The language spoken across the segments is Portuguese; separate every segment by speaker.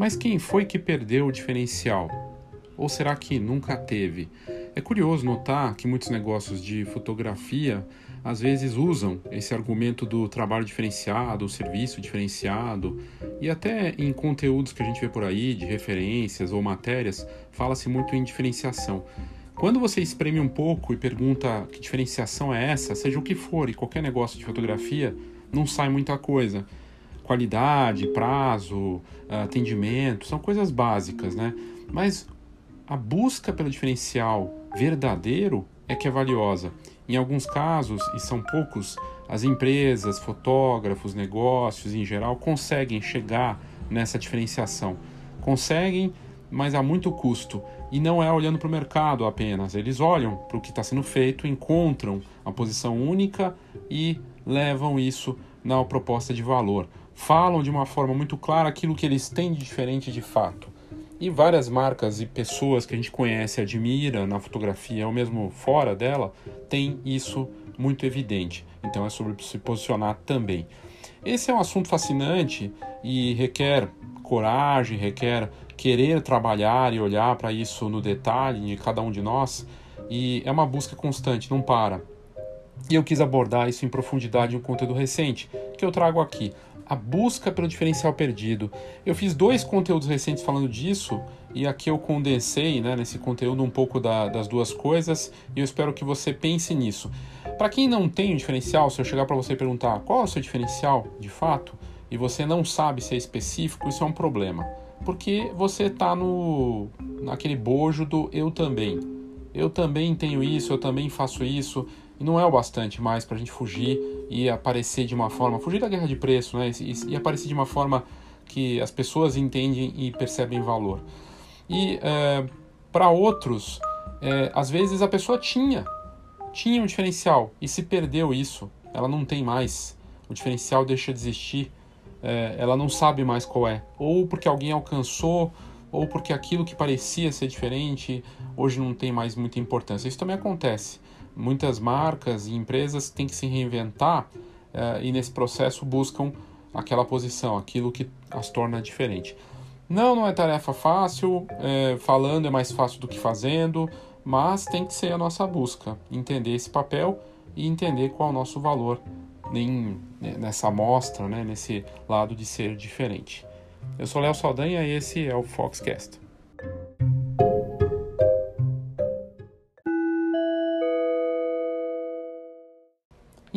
Speaker 1: Mas quem foi que perdeu o diferencial? Ou será que nunca teve? É curioso notar que muitos negócios de fotografia às vezes usam esse argumento do trabalho diferenciado, o serviço diferenciado, e até em conteúdos que a gente vê por aí, de referências ou matérias, fala-se muito em diferenciação. Quando você espreme um pouco e pergunta que diferenciação é essa, seja o que for, e qualquer negócio de fotografia, não sai muita coisa. Qualidade, prazo, atendimento, são coisas básicas, né? Mas a busca pelo diferencial verdadeiro é que é valiosa. Em alguns casos, e são poucos, as empresas, fotógrafos, negócios em geral conseguem chegar nessa diferenciação. Conseguem, mas a muito custo. E não é olhando para o mercado apenas, eles olham para o que está sendo feito, encontram a posição única e levam isso na proposta de valor. Falam de uma forma muito clara aquilo que eles têm de diferente de fato. E várias marcas e pessoas que a gente conhece, admira na fotografia ou mesmo fora dela, tem isso muito evidente. Então é sobre se posicionar também. Esse é um assunto fascinante e requer coragem, requer querer trabalhar e olhar para isso no detalhe de cada um de nós. E é uma busca constante, não para. E eu quis abordar isso em profundidade em um conteúdo recente que eu trago aqui a busca pelo diferencial perdido. Eu fiz dois conteúdos recentes falando disso e aqui eu condensei né, nesse conteúdo um pouco da, das duas coisas e eu espero que você pense nisso. Para quem não tem um diferencial, se eu chegar para você e perguntar qual é o seu diferencial de fato e você não sabe se é específico, isso é um problema. Porque você está naquele bojo do eu também. Eu também tenho isso, eu também faço isso, e não é o bastante mais para a gente fugir e aparecer de uma forma, fugir da guerra de preço, né? E, e aparecer de uma forma que as pessoas entendem e percebem valor. E é, para outros, é, às vezes a pessoa tinha, tinha um diferencial e se perdeu isso, ela não tem mais. O diferencial deixa de existir, é, ela não sabe mais qual é. Ou porque alguém alcançou, ou porque aquilo que parecia ser diferente hoje não tem mais muita importância. Isso também acontece muitas marcas e empresas têm que se reinventar uh, e nesse processo buscam aquela posição, aquilo que as torna diferente. Não, não é tarefa fácil, é, falando é mais fácil do que fazendo, mas tem que ser a nossa busca, entender esse papel e entender qual é o nosso valor em, nessa amostra, né, nesse lado de ser diferente. Eu sou Léo Saldanha e esse é o Foxcast.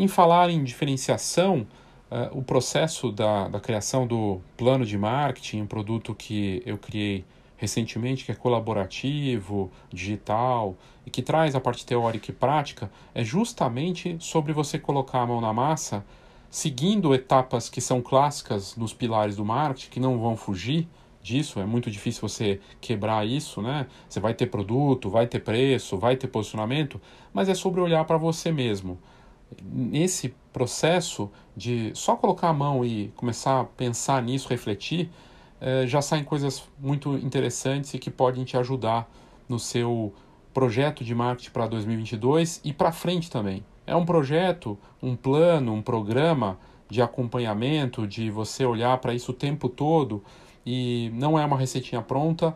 Speaker 1: Em falar em diferenciação, uh, o processo da, da criação do plano de marketing, um produto que eu criei recentemente, que é colaborativo, digital e que traz a parte teórica e prática, é justamente sobre você colocar a mão na massa, seguindo etapas que são clássicas nos pilares do marketing, que não vão fugir disso, é muito difícil você quebrar isso, né? Você vai ter produto, vai ter preço, vai ter posicionamento, mas é sobre olhar para você mesmo nesse processo de só colocar a mão e começar a pensar nisso, refletir, eh, já saem coisas muito interessantes e que podem te ajudar no seu projeto de marketing para 2022 e para frente também. É um projeto, um plano, um programa de acompanhamento, de você olhar para isso o tempo todo e não é uma receitinha pronta.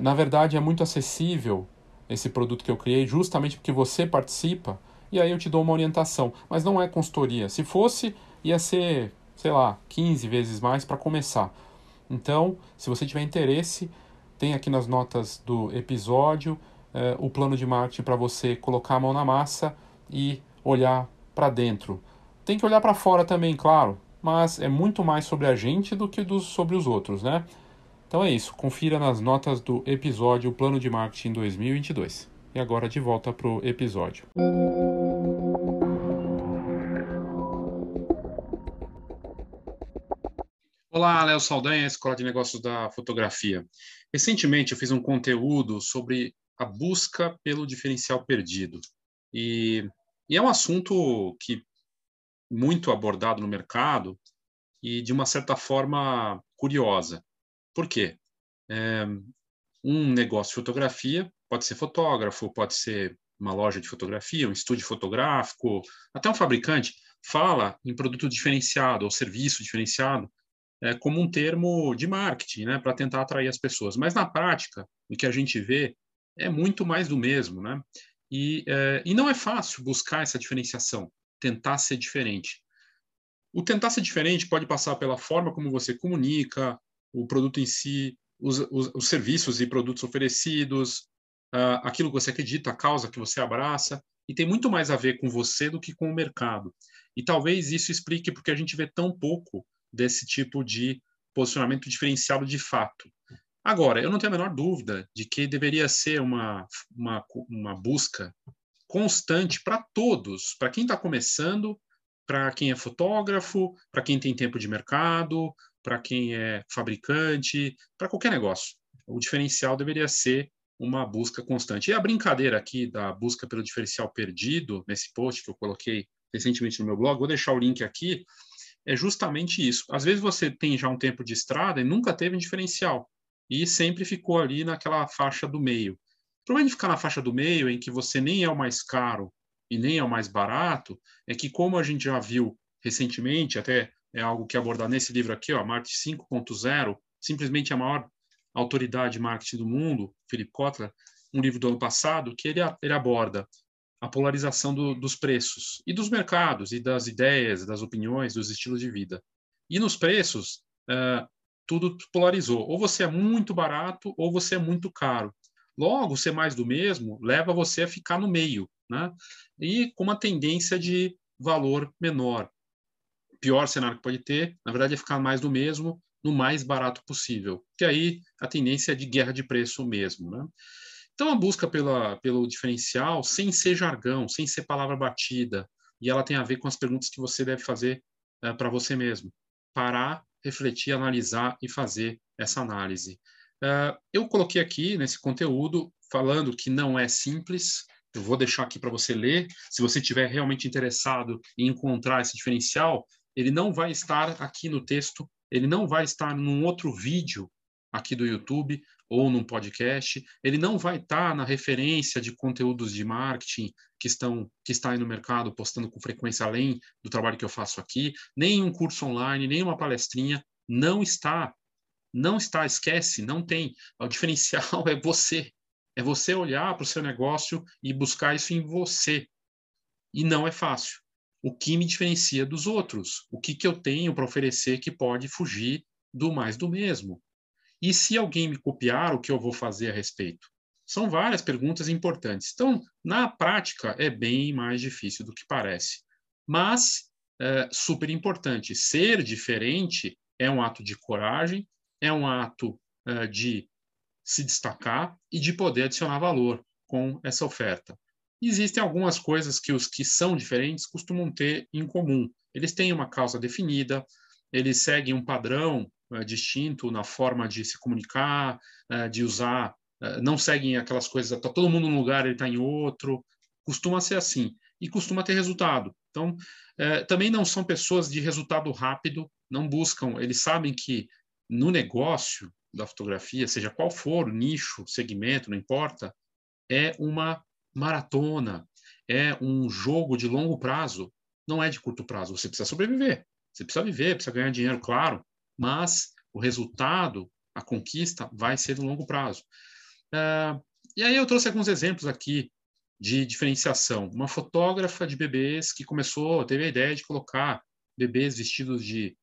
Speaker 1: Na verdade, é muito acessível esse produto que eu criei, justamente porque você participa e aí eu te dou uma orientação. Mas não é consultoria. Se fosse, ia ser, sei lá, 15 vezes mais para começar. Então, se você tiver interesse, tem aqui nas notas do episódio eh, o plano de marketing para você colocar a mão na massa e olhar para dentro. Tem que olhar para fora também, claro, mas é muito mais sobre a gente do que dos, sobre os outros, né? Então é isso, confira nas notas do episódio Plano de Marketing 2022. E agora de volta para o episódio. Olá, Léo Saldanha, Escola de Negócios da Fotografia. Recentemente eu fiz um conteúdo sobre a busca pelo diferencial perdido. E, e é um assunto que muito abordado no mercado e de uma certa forma curiosa. Por quê? É, um negócio de fotografia pode ser fotógrafo, pode ser uma loja de fotografia, um estúdio fotográfico, até um fabricante fala em produto diferenciado ou serviço diferenciado é, como um termo de marketing, né, para tentar atrair as pessoas. Mas na prática, o que a gente vê é muito mais do mesmo, né? E, é, e não é fácil buscar essa diferenciação, tentar ser diferente. O tentar ser diferente pode passar pela forma como você comunica, o produto em si, os, os, os serviços e produtos oferecidos, uh, aquilo que você acredita, a causa que você abraça, e tem muito mais a ver com você do que com o mercado. E talvez isso explique porque a gente vê tão pouco desse tipo de posicionamento diferenciado de fato. Agora, eu não tenho a menor dúvida de que deveria ser uma, uma, uma busca constante para todos, para quem está começando, para quem é fotógrafo, para quem tem tempo de mercado, para quem é fabricante, para qualquer negócio. O diferencial deveria ser uma busca constante. E a brincadeira aqui da busca pelo diferencial perdido, nesse post que eu coloquei recentemente no meu blog, vou deixar o link aqui, é justamente isso. Às vezes você tem já um tempo de estrada e nunca teve um diferencial, e sempre ficou ali naquela faixa do meio. O problema de ficar na faixa do meio, em que você nem é o mais caro e nem é o mais barato, é que, como a gente já viu recentemente, até é algo que abordar nesse livro aqui, ó, Marketing 5.0, simplesmente a maior autoridade de marketing do mundo, Philip Kotler, um livro do ano passado, que ele, ele aborda a polarização do, dos preços e dos mercados e das ideias, das opiniões, dos estilos de vida. E nos preços, uh, tudo polarizou. Ou você é muito barato ou você é muito caro. Logo, ser mais do mesmo leva você a ficar no meio, né? E com uma tendência de valor menor. Pior cenário que pode ter, na verdade, é ficar mais do mesmo no mais barato possível. Que aí a tendência é de guerra de preço mesmo, né? Então a busca pela, pelo diferencial, sem ser jargão, sem ser palavra batida, e ela tem a ver com as perguntas que você deve fazer uh, para você mesmo. Parar, refletir, analisar e fazer essa análise. Uh, eu coloquei aqui nesse conteúdo falando que não é simples. Eu vou deixar aqui para você ler. Se você estiver realmente interessado em encontrar esse diferencial, ele não vai estar aqui no texto ele não vai estar num outro vídeo aqui do YouTube ou num podcast, ele não vai estar na referência de conteúdos de marketing que estão que está aí no mercado postando com frequência além do trabalho que eu faço aqui, nem um curso online, nem uma palestrinha, não está. Não está, esquece, não tem. O diferencial é você. É você olhar para o seu negócio e buscar isso em você. E não é fácil o que me diferencia dos outros, o que, que eu tenho para oferecer que pode fugir do mais do mesmo. E se alguém me copiar, o que eu vou fazer a respeito? São várias perguntas importantes. Então, na prática, é bem mais difícil do que parece. Mas, é, super importante, ser diferente é um ato de coragem, é um ato é, de se destacar e de poder adicionar valor com essa oferta. Existem algumas coisas que os que são diferentes costumam ter em comum. Eles têm uma causa definida, eles seguem um padrão distinto na forma de se comunicar, uh, de usar, uh, não seguem aquelas coisas, está todo mundo num lugar, ele está em outro. Costuma ser assim e costuma ter resultado. Então, também não são pessoas de resultado rápido, não buscam, eles sabem que no negócio da fotografia, seja qual for o nicho, segmento, não importa, é uma maratona, é um jogo de longo prazo, não é de curto prazo. Você precisa sobreviver, você precisa viver, precisa ganhar dinheiro, claro, mas o resultado, a conquista, vai ser no longo prazo. Uh, e aí eu trouxe alguns exemplos aqui de diferenciação. Uma fotógrafa de bebês que começou, teve a ideia de colocar bebês vestidos de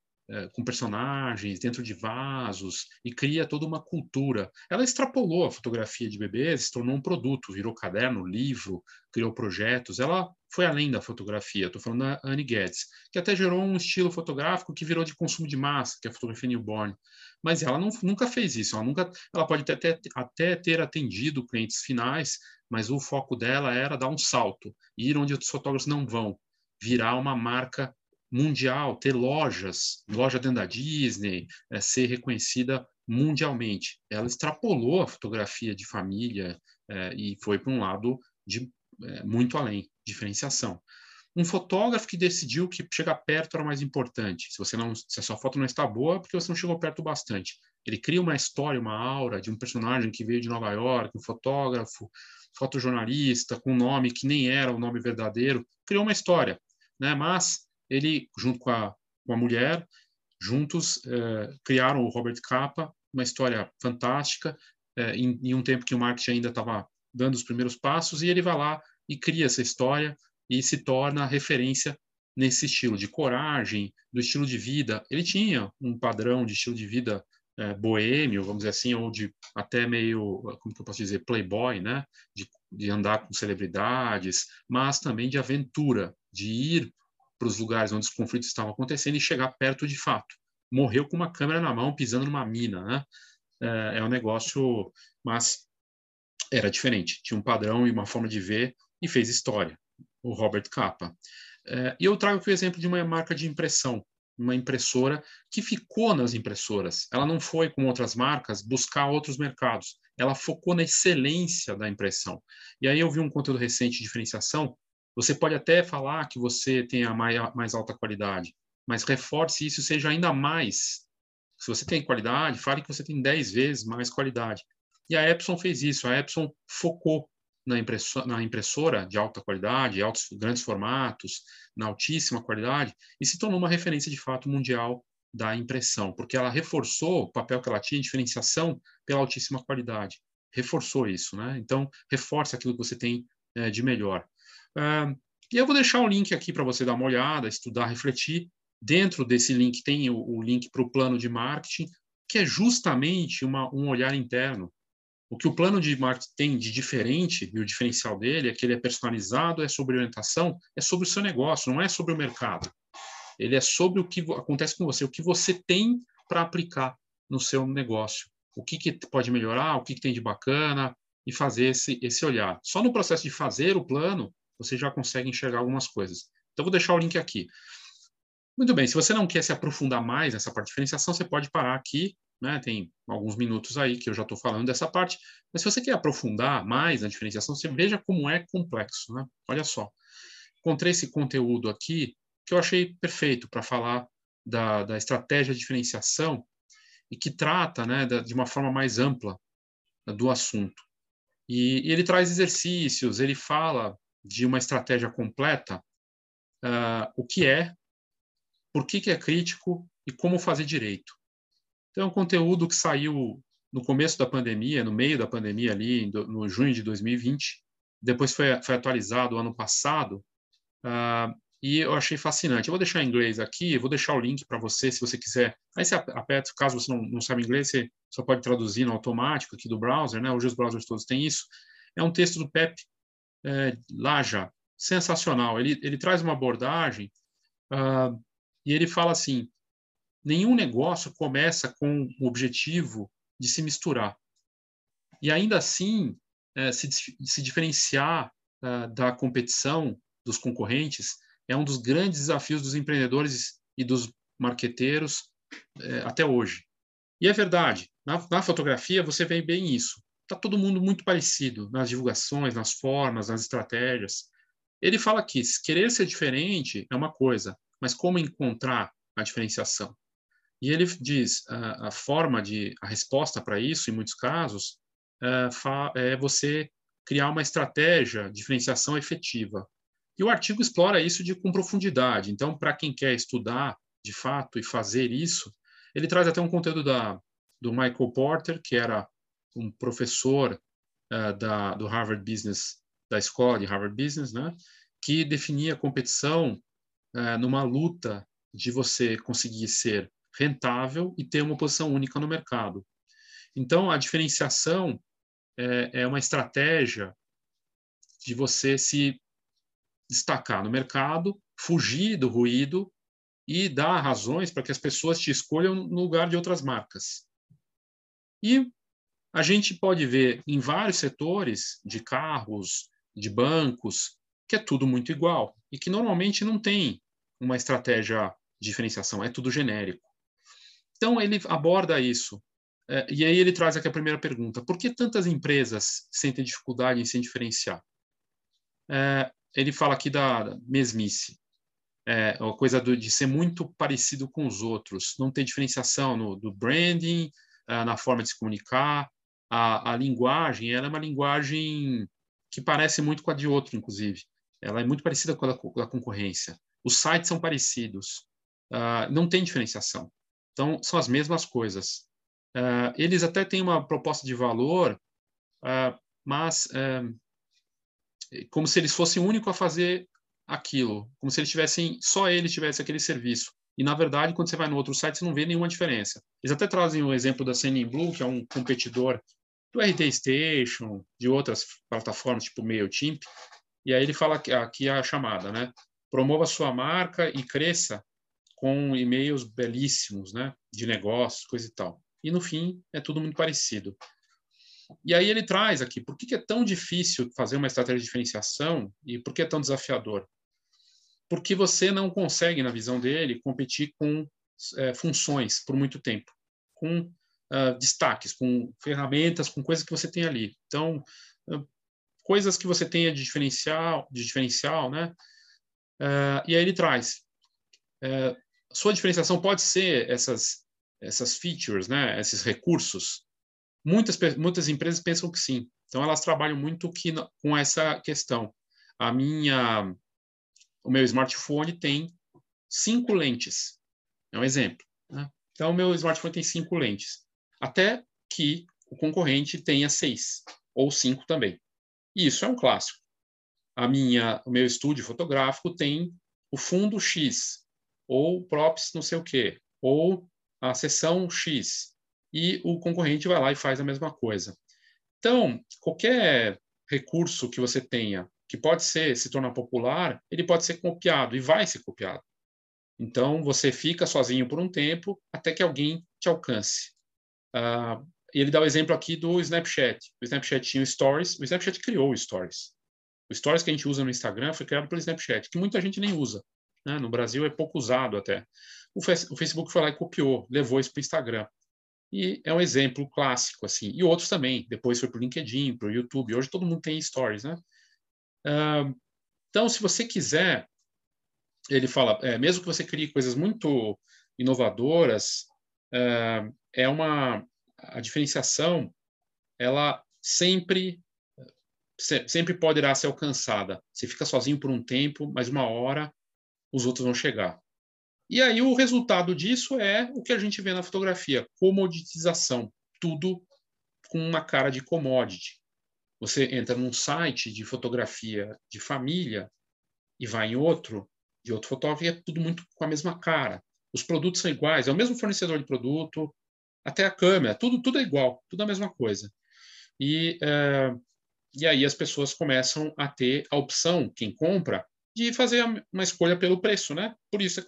Speaker 1: com personagens dentro de vasos e cria toda uma cultura. Ela extrapolou a fotografia de bebês, se tornou um produto, virou caderno, livro, criou projetos. Ela foi além da fotografia. Estou falando da Anne Guedes, que até gerou um estilo fotográfico que virou de consumo de massa, que é a fotografia newborn. Mas ela não, nunca fez isso. Ela nunca, ela pode até, até ter atendido clientes finais, mas o foco dela era dar um salto, ir onde os fotógrafos não vão, virar uma marca mundial, ter lojas, loja dentro da Disney, é, ser reconhecida mundialmente. Ela extrapolou a fotografia de família é, e foi para um lado de é, muito além, diferenciação. Um fotógrafo que decidiu que chegar perto era mais importante. Se você não, se a sua foto não está boa, é porque você não chegou perto bastante. Ele cria uma história, uma aura de um personagem que veio de Nova York, um fotógrafo, fotojornalista, com um nome que nem era o nome verdadeiro, criou uma história, né? Mas ele, junto com a, com a mulher, juntos uh, criaram o Robert Capa, uma história fantástica, uh, em, em, um tempo que o marketing ainda estava dando os primeiros passos, e ele vai lá e cria essa história e se torna referência nesse estilo de coragem, do estilo de vida. Ele tinha um padrão de estilo de vida é, boêmio, vamos dizer assim, ou de até meio, como que eu posso dizer, playboy, né? De, de andar com celebridades, mas também de aventura, de ir para os lugares onde os conflitos estavam acontecendo e chegar perto de fato. Morreu com uma câmera na mão, pisando numa mina, né? É, é um negócio, mas era diferente. Tinha um padrão e uma forma de ver e fez história. O Robert Capa. É, e eu trago aqui o exemplo de uma marca de impressão, uma impressora que ficou nas impressoras. Ela não foi, como outras marcas, buscar outros mercados. Ela focou na excelência da impressão. E aí eu vi um conteúdo recente de diferenciação. Você pode até falar que você tem a mais alta qualidade, mas reforce isso seja ainda mais. Se você tem qualidade, fale que você tem 10 vezes mais qualidade. E a Epson fez isso. A Epson focou na impressora, na impressora de alta qualidade, altos, grandes formatos, na altíssima qualidade, e se tornou uma referência de fato mundial da impressão, porque ela reforçou o papel que ela tinha diferenciação pela altíssima qualidade. Reforçou isso, né? Então, reforça aquilo que você tem é, de melhor. Uh, e eu vou deixar o link aqui para você dar uma olhada, estudar, refletir. Dentro desse link tem o, o link para o plano de marketing, que é justamente uma, um olhar interno o que o plano de marketing tem de diferente, e o diferencial dele, é que ele é personalizado, é sobre orientação, é sobre o seu negócio, não é sobre o mercado. Ele é sobre o que acontece com você, o que você tem para aplicar no seu negócio. O que, que pode melhorar, o que, que tem de bacana, e fazer esse, esse olhar. Só no processo de fazer o plano, você já consegue enxergar algumas coisas. Então, vou deixar o link aqui. Muito bem, se você não quer se aprofundar mais nessa parte de diferenciação, você pode parar aqui né? Tem alguns minutos aí que eu já estou falando dessa parte, mas se você quer aprofundar mais na diferenciação, você veja como é complexo, né? Olha só, encontrei esse conteúdo aqui que eu achei perfeito para falar da, da estratégia de diferenciação e que trata, né, da, de uma forma mais ampla do assunto. E, e, ele traz exercícios, ele fala de uma estratégia completa, uh, o que é, por que, que é crítico e como fazer direito. Então, é um conteúdo que saiu no começo da pandemia, no meio da pandemia ali, no junho de 2020. Depois foi, foi atualizado ano passado. Uh, e eu achei fascinante. Eu vou deixar em inglês aqui, vou deixar o link para você, se você quiser. Aí você aperta, caso você não, não inglês, você só pode traduzir no automático aqui do browser, né? Hoje os browsers todos têm isso. É um texto do Pep é, Laja, sensacional. Ele, ele traz uma abordagem uh, e ele fala assim, nenhum negócio começa com o objetivo de se misturar. E ainda assim, é, se, se, diferenciar é, da competição dos concorrentes é um dos grandes desafios dos empreendedores e dos marqueteiros é, até hoje. E é verdade, na, na fotografia você vê bem isso. Está todo mundo muito parecido nas divulgações, nas formas, nas estratégias. Ele fala que querer ser diferente é uma coisa, mas como encontrar a diferenciação? E ele diz a, a forma de a resposta para isso, em muitos casos, é, é você criar uma estratégia de diferenciação efetiva. E o artigo explora isso de, com profundidade. Então, para quem quer estudar de fato e fazer isso, ele traz até um conteúdo da, do Michael Porter, que era um professor uh, da, do Harvard Business, da escola de Harvard Business, né, que definia a competição uh, numa luta de você conseguir ser rentável e ter uma posição única no mercado. Então, a diferenciação é, é uma estratégia de você se destacar no mercado, fugir do ruído e dar razões para que as pessoas te escolham no lugar de outras marcas. E a gente pode ver em vários setores de carros, de bancos, que é tudo muito igual e que normalmente não tem uma estratégia de diferenciação, é tudo genérico. Então, ele aborda isso. É, e aí ele traz aqui a primeira pergunta: por que tantas empresas sentem dificuldade em se diferenciar? É, ele fala aqui da mesmice, é, a coisa de ser muito parecido com os outros, não ter diferenciação no, do branding, na forma de se comunicar, a, a linguagem, ela é uma linguagem que parece muito com a de outro, inclusive. Ela é muito parecida com a da, com a concorrência. Os sites são parecidos, uh, não tem diferenciação. Então, são as mesmas coisas. Uh, eles até têm uma proposta de valor, uh, mas como se eles fossem o único a fazer aquilo, como se eles tivessem, só eles tivessem aquele serviço. E, na verdade, quando você vai no outro site, você não vê nenhuma diferença. Eles até trazem o exemplo da Sending Blue, que é um competidor do RT Station, de outras plataformas, tipo MailChimp. E aí ele fala aqui a chamada, né? Promova sua marca e cresça com e-mails belíssimos, né? De negócios, coisa e tal. E, no fim, é tudo muito parecido. E aí ele traz aqui, por que é tão difícil fazer uma estratégia de diferenciação e por que é tão desafiador? Porque você não consegue, na visão dele, competir com é, funções por muito tempo, com uh, destaques, com ferramentas, com coisas que você tem ali. Então, uh, coisas que você tenha de diferencial, de diferencial, né? Uh, e aí ele traz. É, sua diferenciação pode ser essas essas features, né? Esses recursos. Muitas muitas empresas pensam que sim. Então elas trabalham muito que, com essa questão. A minha o meu smartphone tem cinco lentes. É um exemplo. Né? Então, o meu smartphone tem cinco lentes. Até que o concorrente tenha seis ou cinco também. E isso é um clássico. A minha, o meu estúdio fotográfico tem o fundo X, ou props não sei o quê, ou a seção X. E o concorrente vai lá e faz a mesma coisa. Então, qualquer recurso que você tenha que pode ser se tornar popular, ele pode ser copiado e vai ser copiado. Então você fica sozinho por um tempo até que alguém te alcance. Uh, ele dá o exemplo aqui do Snapchat. O Snapchat tinha o Stories, o Snapchat criou o Stories. O Stories que a gente usa no Instagram foi criado pelo Snapchat, que muita gente nem usa. Né? No Brasil é pouco usado até. O, o Facebook foi lá e copiou, levou isso para o Instagram. E é um exemplo clássico, assim. E outros também. Depois foi para o LinkedIn, para o YouTube. Hoje todo mundo tem Stories, né? Então, se você quiser, ele fala, é, mesmo que você crie coisas muito inovadoras, é, uma a diferenciação, ela sempre sempre poderá ser alcançada. Você fica sozinho por um tempo, mas uma hora os outros vão chegar. E aí o resultado disso é o que a gente vê na fotografia, comoditização, tudo com uma cara de commodity. Você entra num site de fotografia de família e vai em outro, de outro fotógrafo, e é tudo muito com a mesma cara. Os produtos são iguais, é o mesmo fornecedor de produto, até a câmera, tudo, tudo é igual, tudo a mesma coisa. E, é, e aí as pessoas começam a ter a opção, quem compra, de fazer uma escolha pelo preço, né? Por isso é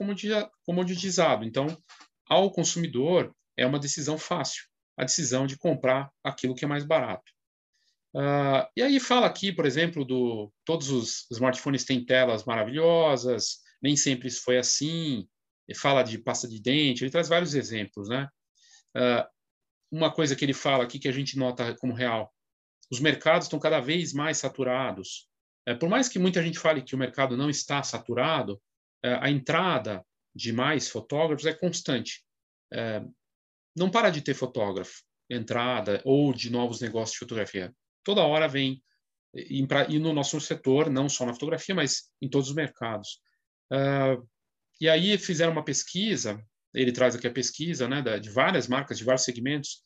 Speaker 1: comoditizado. Então, ao consumidor, é uma decisão fácil, a decisão de comprar aquilo que é mais barato. Uh, e aí fala aqui, por exemplo, do todos os smartphones têm telas maravilhosas, nem sempre isso foi assim. Ele fala de pasta de dente, ele traz vários exemplos, né? Uh, uma coisa que ele fala aqui que a gente nota como real: os mercados estão cada vez mais saturados. É, por mais que muita gente fale que o mercado não está saturado, é, a entrada de mais fotógrafos é constante. É, não para de ter fotógrafo, entrada ou de novos negócios de fotografia toda hora vem e, e no nosso setor, não só na fotografia, mas em todos os mercados. Uh, e aí fizeram uma pesquisa, ele traz aqui a pesquisa, né, de várias marcas, de vários segmentos,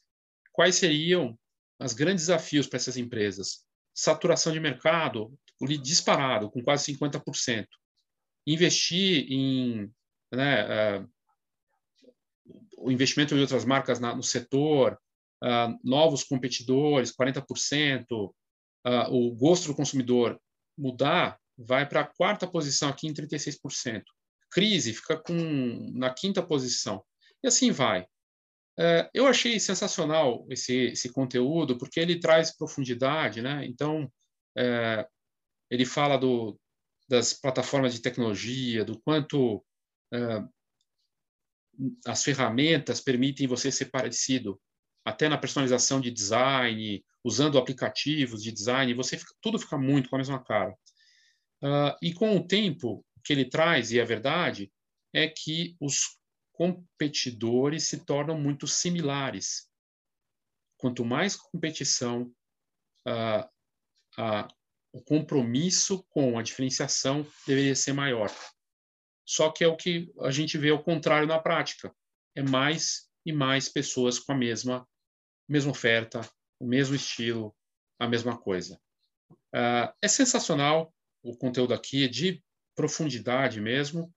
Speaker 1: quais seriam os grandes desafios para essas empresas? Saturação de mercado, disparado, com quase 50%. Investir em né, uh, o investimento em outras marcas na, no setor, uh, novos competidores, 40%, uh, ah, o gosto do consumidor mudar, vai para a quarta posição aqui em 36%. Crise fica com, na quinta posição. E assim vai. Uh, eu achei sensacional esse, esse conteúdo, porque ele traz profundidade, né? Então, uh, ele fala do, das plataformas de tecnologia, do quanto uh, as ferramentas permitem você ser parecido até na personalização de design, usando aplicativos de design, você fica, tudo fica muito com a mesma cara. Uh, e com o tempo, que ele traz, e é verdade, é que os competidores se tornam muito similares. Quanto mais competição, uh, uh, o compromisso com a diferenciação deveria ser maior. Só que é o que a gente vê ao contrário na prática. é mais e mais pessoas com a mesma mesma oferta, o mesmo estilo, a mesma coisa. Uh, é sensacional o conteúdo aqui, é de profundidade mesmo.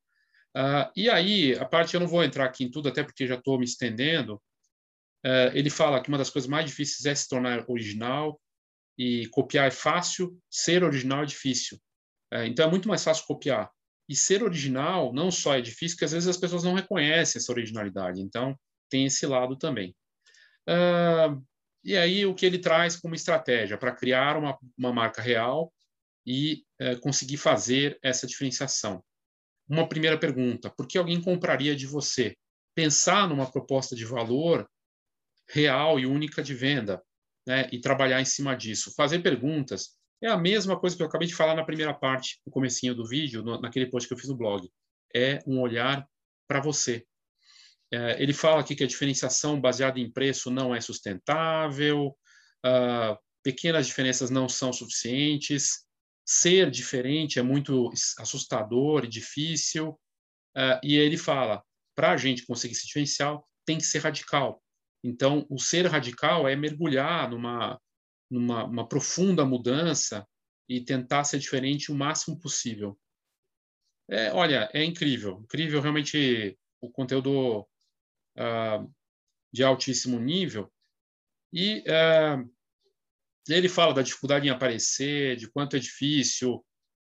Speaker 1: Uh, e aí, a parte, eu não vou entrar aqui em tudo, até porque já estou me estendendo. Uh, ele fala que uma das coisas mais difíceis é se tornar original, e copiar é fácil, ser original é difícil. Uh, então, é muito mais fácil copiar. E ser original não só é difícil, porque às vezes as pessoas não reconhecem essa originalidade. Então, tem esse lado também. E aí, o que ele traz como estratégia para criar uma, uma marca real e conseguir fazer essa diferenciação uma primeira pergunta: por que alguém compraria de você? Pensar numa proposta de valor real e única de venda, né? E trabalhar em cima disso. Fazer perguntas é a mesma coisa que eu acabei de falar na primeira parte, no comecinho do vídeo, no, naquele post que eu fiz no blog. É um olhar para você. É, ele fala aqui que a diferenciação baseada em preço não é sustentável, uh, pequenas diferenças não são suficientes, ser diferente é muito assustador e difícil. Uh, e ele fala, para a gente conseguir se diferenciar, tem que ser radical. Então, o ser radical é mergulhar numa, numa uma profunda mudança e tentar ser diferente o máximo possível. É, olha, é incrível, incrível realmente o conteúdo de altíssimo nível. E uh, ele fala da dificuldade em aparecer, de quanto é difícil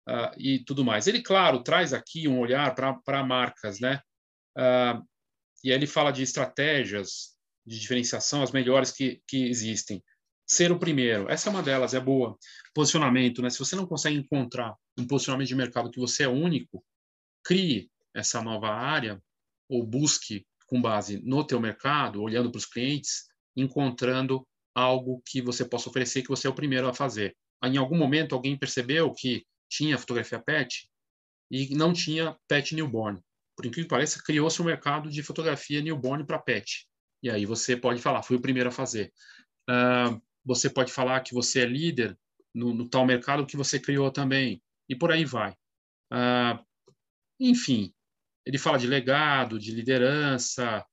Speaker 1: uh, e tudo mais. Ele, claro, traz aqui um olhar para marcas, né? E ele fala de estratégias de diferenciação, as melhores que, que existem. Ser o primeiro, essa é uma delas, é boa. Posicionamento, né? Se você não consegue encontrar um posicionamento de mercado que você é único, crie essa nova área ou busque com base no teu mercado, olhando para os clientes, encontrando algo que você possa oferecer que você é o primeiro a fazer. Em algum momento alguém percebeu que tinha fotografia pet e não tinha pet newborn. Por incrível que pareça, criou-se um mercado de fotografia newborn para pet. E aí você pode falar, fui o primeiro a fazer. Uh, você pode falar que você é líder no, no, tal mercado que você criou também. E por aí vai. Uh, enfim, ele fala de legado, de liderança,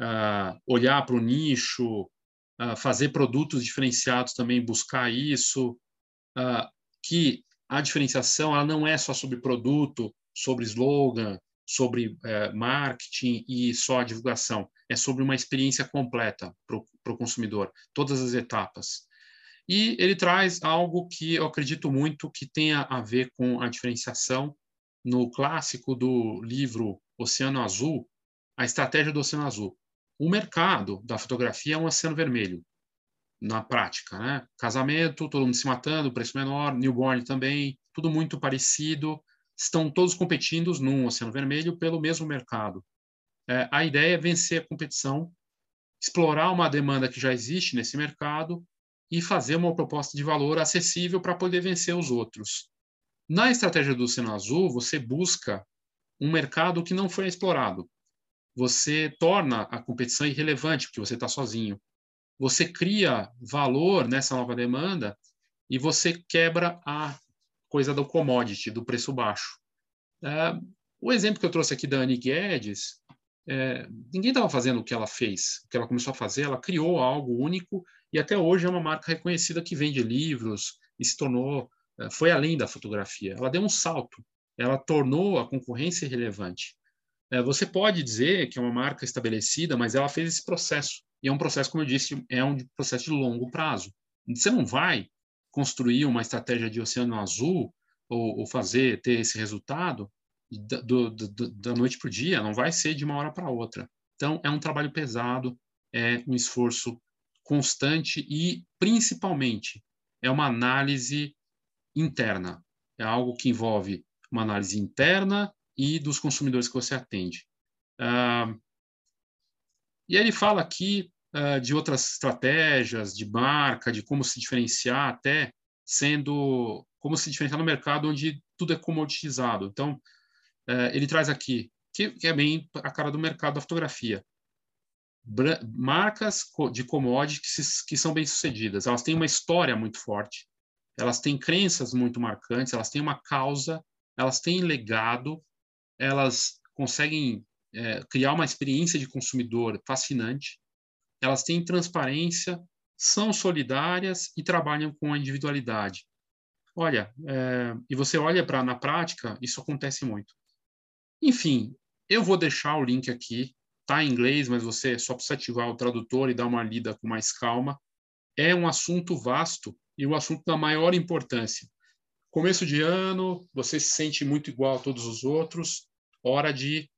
Speaker 1: uh, olhar para o nicho, uh, fazer produtos diferenciados também, buscar isso, uh, que a diferenciação ela não é só sobre produto, sobre slogan, sobre uh, marketing e só a divulgação, é sobre uma experiência completa para o consumidor, todas as etapas. E ele traz algo que eu acredito muito que tenha a ver com a diferenciação no clássico do livro Oceano Azul, a estratégia do Oceano Azul o mercado da fotografia é um oceano vermelho, na prática, né? Casamento, todo mundo se matando, preço menor, newborn também, tudo muito parecido, estão todos competindo num oceano vermelho pelo mesmo mercado. É, a ideia é vencer a competição, explorar uma demanda que já existe nesse mercado e fazer uma proposta de valor acessível para poder vencer os outros. Na estratégia do Oceano Azul, você busca um mercado que não foi explorado você torna a competição irrelevante, porque você está sozinho. Você cria valor nessa nova demanda e você quebra a coisa do commodity, do preço baixo. É, o exemplo que eu trouxe aqui da Annie Guedes, é, ninguém estava fazendo o que ela fez, o que ela começou a fazer, ela criou algo único e até hoje é uma marca reconhecida que vende livros e se tornou, foi além da fotografia. Ela deu um salto, ela tornou a concorrência irrelevante. É, você pode dizer que é uma marca estabelecida, mas ela fez esse processo. E é um processo, como eu disse, é um processo de longo prazo. Você não vai construir uma estratégia de oceano azul ou, ou fazer, ter esse resultado da, do, do, da noite para o dia, não vai ser de uma hora para outra. Então, é um trabalho pesado, é um esforço constante e, principalmente, é uma análise interna. É algo que envolve uma análise interna e dos consumidores que você atende. Uh, e ele fala aqui uh, de outras estratégias de marca, de como se diferenciar, até sendo como se diferenciar no mercado onde tudo é comoditizado. Então, uh, ele traz aqui que, que, é bem a cara do mercado da fotografia. Marcas de commodities que são bem sucedidas, elas têm uma história muito forte, elas têm crenças muito marcantes, elas têm uma causa, elas têm legado, elas conseguem é, criar uma experiência de consumidor fascinante, elas têm transparência, são solidárias e trabalham com a individualidade. Olha, é, e você olha para na prática, isso acontece muito. Enfim, eu vou deixar o link aqui, tá em inglês, mas você só precisa ativar o tradutor e dar uma lida com mais calma. É um assunto vasto e um assunto da maior importância. Começo de ano, você se sente muito igual a todos os outros, hora de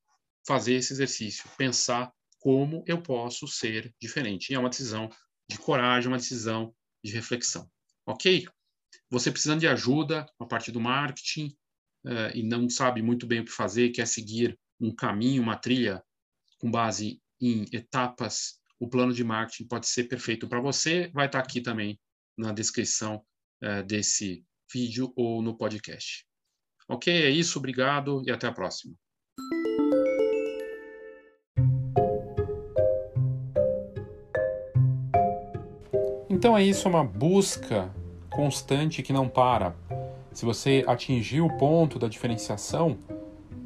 Speaker 1: fazer esse exercício, pensar como eu posso ser diferente. E é uma decisão de coragem, uma decisão de reflexão. Ok? Você precisando de ajuda a partir do marketing uh, e não sabe muito bem o que fazer, quer seguir um caminho, uma trilha com base em etapas, o plano de marketing pode ser perfeito para você. Vai estar aqui também na descrição uh, desse vídeo ou no podcast. Ok? É isso, obrigado e até a próxima. Então é isso, é uma busca constante que não para. Se você atingir o ponto da diferenciação,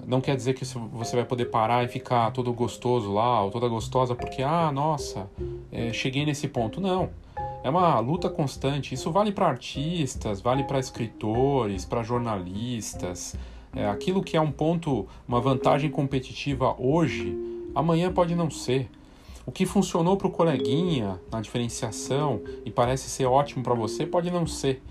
Speaker 1: não quer dizer que você vai poder parar e ficar todo gostoso lá, ou toda gostosa, porque, ah, nossa, é, cheguei nesse ponto. Não. É uma luta constante. Isso vale para artistas, vale para escritores, para jornalistas. É, aquilo que é um ponto, uma vantagem competitiva hoje, amanhã pode não ser. O que funcionou para o coleguinha na diferenciação e parece ser ótimo para você pode não ser.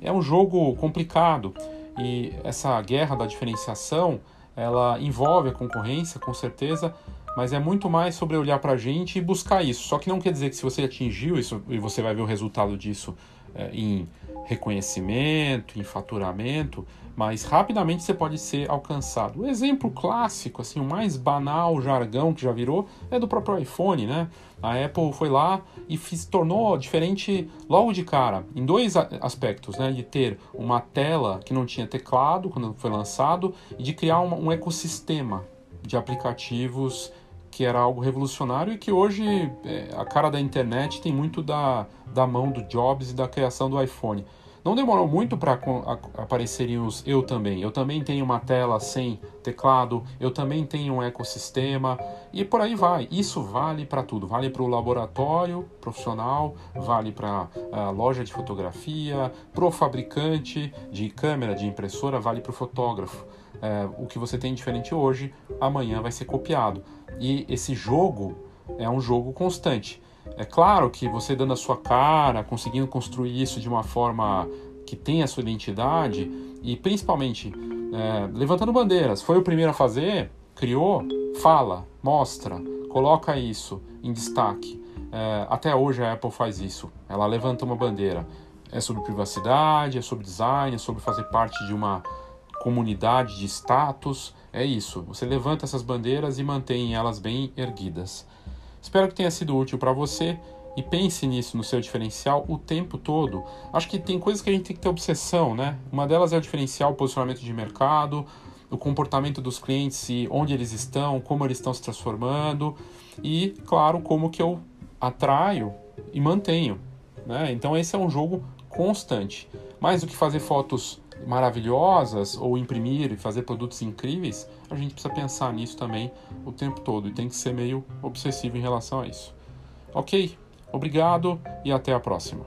Speaker 1: É um jogo complicado e essa guerra da diferenciação ela envolve a concorrência, com certeza, mas é muito mais sobre olhar para a gente e buscar isso. Só que não quer dizer que se você atingiu isso e você vai ver o resultado disso é, em reconhecimento, em faturamento, mas rapidamente você pode ser alcançado. O exemplo clássico, assim, o mais banal jargão que já virou é do próprio iPhone, né? A Apple foi lá e se tornou diferente logo de cara, em dois aspectos, né? De ter uma tela que não tinha teclado quando foi lançado e de criar um, um ecossistema de aplicativos que era algo revolucionário e que hoje é, a cara da internet tem muito da, da mão do Jobs e da criação do iPhone. Não demorou muito para aparecerem os eu também. Eu também tenho uma tela sem teclado, eu também tenho um ecossistema e por aí vai. Isso vale para tudo. Vale para o laboratório profissional, vale para a loja de fotografia, para o fabricante de câmera, de impressora, vale para o fotógrafo. É, o que você tem diferente hoje, amanhã vai ser copiado. E esse jogo é um jogo constante. É claro que você dando a sua cara, conseguindo construir isso de uma forma que tenha a sua identidade e principalmente é, levantando bandeiras. Foi o primeiro a fazer, criou, fala, mostra, coloca isso em destaque. É, até hoje a Apple faz isso. Ela levanta uma bandeira. É sobre privacidade, é sobre design, é sobre fazer parte de uma comunidade de status. É isso. Você levanta essas bandeiras e mantém elas bem erguidas. Espero que tenha sido útil para você e pense nisso no seu diferencial o tempo todo. Acho que tem coisas que a gente tem que ter obsessão, né? Uma delas é o diferencial, o posicionamento de mercado, o comportamento dos clientes e onde eles estão, como eles estão se transformando e, claro, como que eu atraio e mantenho. Né? Então esse é um jogo constante. Mais do que fazer fotos maravilhosas ou imprimir e fazer produtos incríveis, a gente precisa pensar nisso também o tempo todo e tem que ser meio obsessivo em relação a isso. Ok? Obrigado e até a próxima.